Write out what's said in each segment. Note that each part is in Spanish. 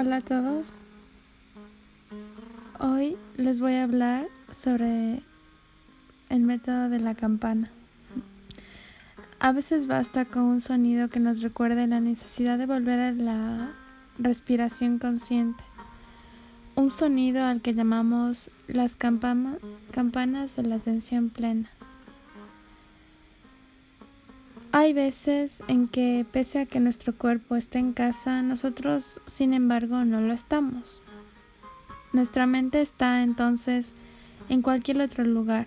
Hola a todos. Hoy les voy a hablar sobre el método de la campana. A veces basta con un sonido que nos recuerde la necesidad de volver a la respiración consciente. Un sonido al que llamamos las campanas de la atención plena. Hay veces en que, pese a que nuestro cuerpo esté en casa, nosotros, sin embargo, no lo estamos. Nuestra mente está entonces en cualquier otro lugar.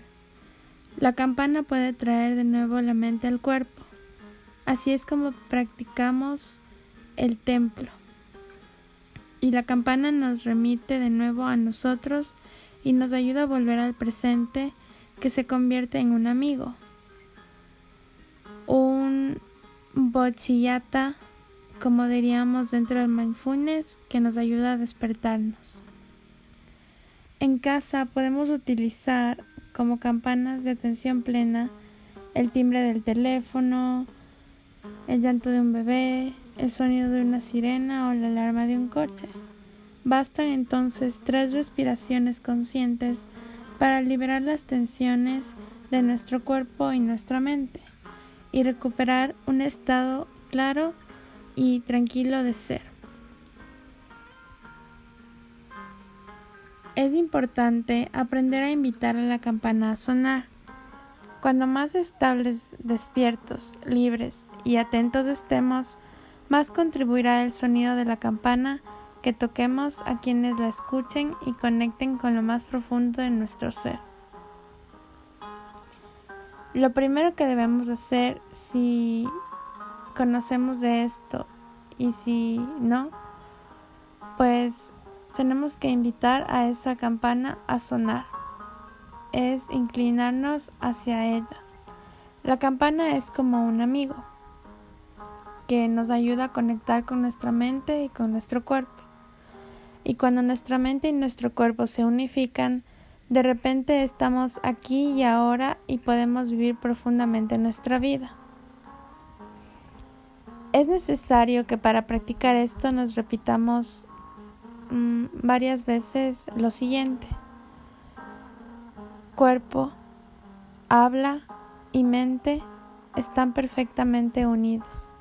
La campana puede traer de nuevo la mente al cuerpo. Así es como practicamos el templo. Y la campana nos remite de nuevo a nosotros y nos ayuda a volver al presente que se convierte en un amigo bochillata, como diríamos dentro del mindfulness, que nos ayuda a despertarnos. En casa podemos utilizar como campanas de atención plena el timbre del teléfono, el llanto de un bebé, el sonido de una sirena o la alarma de un coche. Bastan entonces tres respiraciones conscientes para liberar las tensiones de nuestro cuerpo y nuestra mente y recuperar un estado claro y tranquilo de ser. Es importante aprender a invitar a la campana a sonar. Cuando más estables, despiertos, libres y atentos estemos, más contribuirá el sonido de la campana que toquemos a quienes la escuchen y conecten con lo más profundo de nuestro ser. Lo primero que debemos hacer si conocemos de esto y si no, pues tenemos que invitar a esa campana a sonar. Es inclinarnos hacia ella. La campana es como un amigo que nos ayuda a conectar con nuestra mente y con nuestro cuerpo. Y cuando nuestra mente y nuestro cuerpo se unifican, de repente estamos aquí y ahora y podemos vivir profundamente nuestra vida. Es necesario que para practicar esto nos repitamos mm, varias veces lo siguiente. Cuerpo, habla y mente están perfectamente unidos.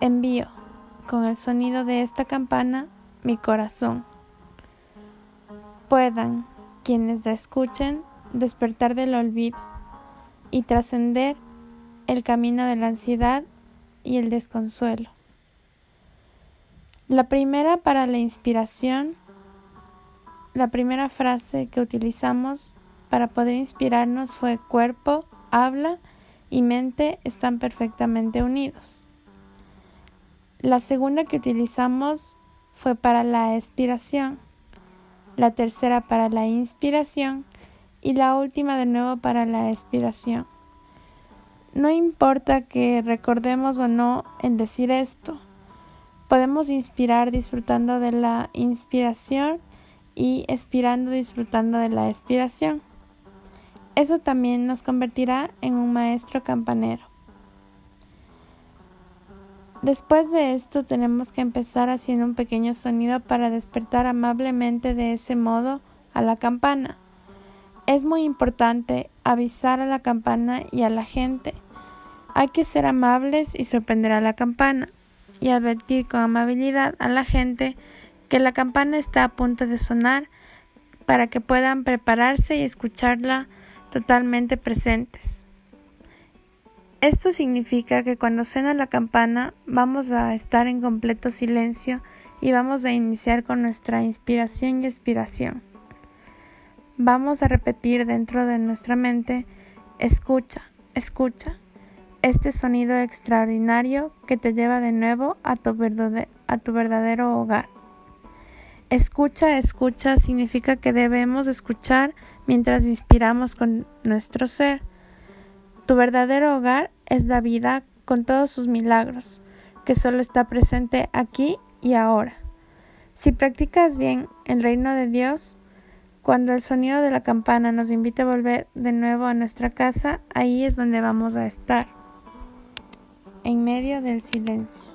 Envío con el sonido de esta campana mi corazón. Puedan quienes la escuchen despertar del olvido y trascender el camino de la ansiedad y el desconsuelo. La primera para la inspiración, la primera frase que utilizamos para poder inspirarnos fue cuerpo, habla y mente están perfectamente unidos. La segunda que utilizamos fue para la expiración la tercera para la inspiración y la última de nuevo para la expiración. No importa que recordemos o no en decir esto, podemos inspirar disfrutando de la inspiración y expirando disfrutando de la expiración. Eso también nos convertirá en un maestro campanero. Después de esto tenemos que empezar haciendo un pequeño sonido para despertar amablemente de ese modo a la campana. Es muy importante avisar a la campana y a la gente. Hay que ser amables y sorprender a la campana y advertir con amabilidad a la gente que la campana está a punto de sonar para que puedan prepararse y escucharla totalmente presentes. Esto significa que cuando suena la campana vamos a estar en completo silencio y vamos a iniciar con nuestra inspiración y expiración. Vamos a repetir dentro de nuestra mente, escucha, escucha, este sonido extraordinario que te lleva de nuevo a tu, a tu verdadero hogar. Escucha, escucha significa que debemos escuchar mientras inspiramos con nuestro ser tu verdadero hogar es la vida con todos sus milagros, que solo está presente aquí y ahora. Si practicas bien el reino de Dios, cuando el sonido de la campana nos invite a volver de nuevo a nuestra casa, ahí es donde vamos a estar, en medio del silencio.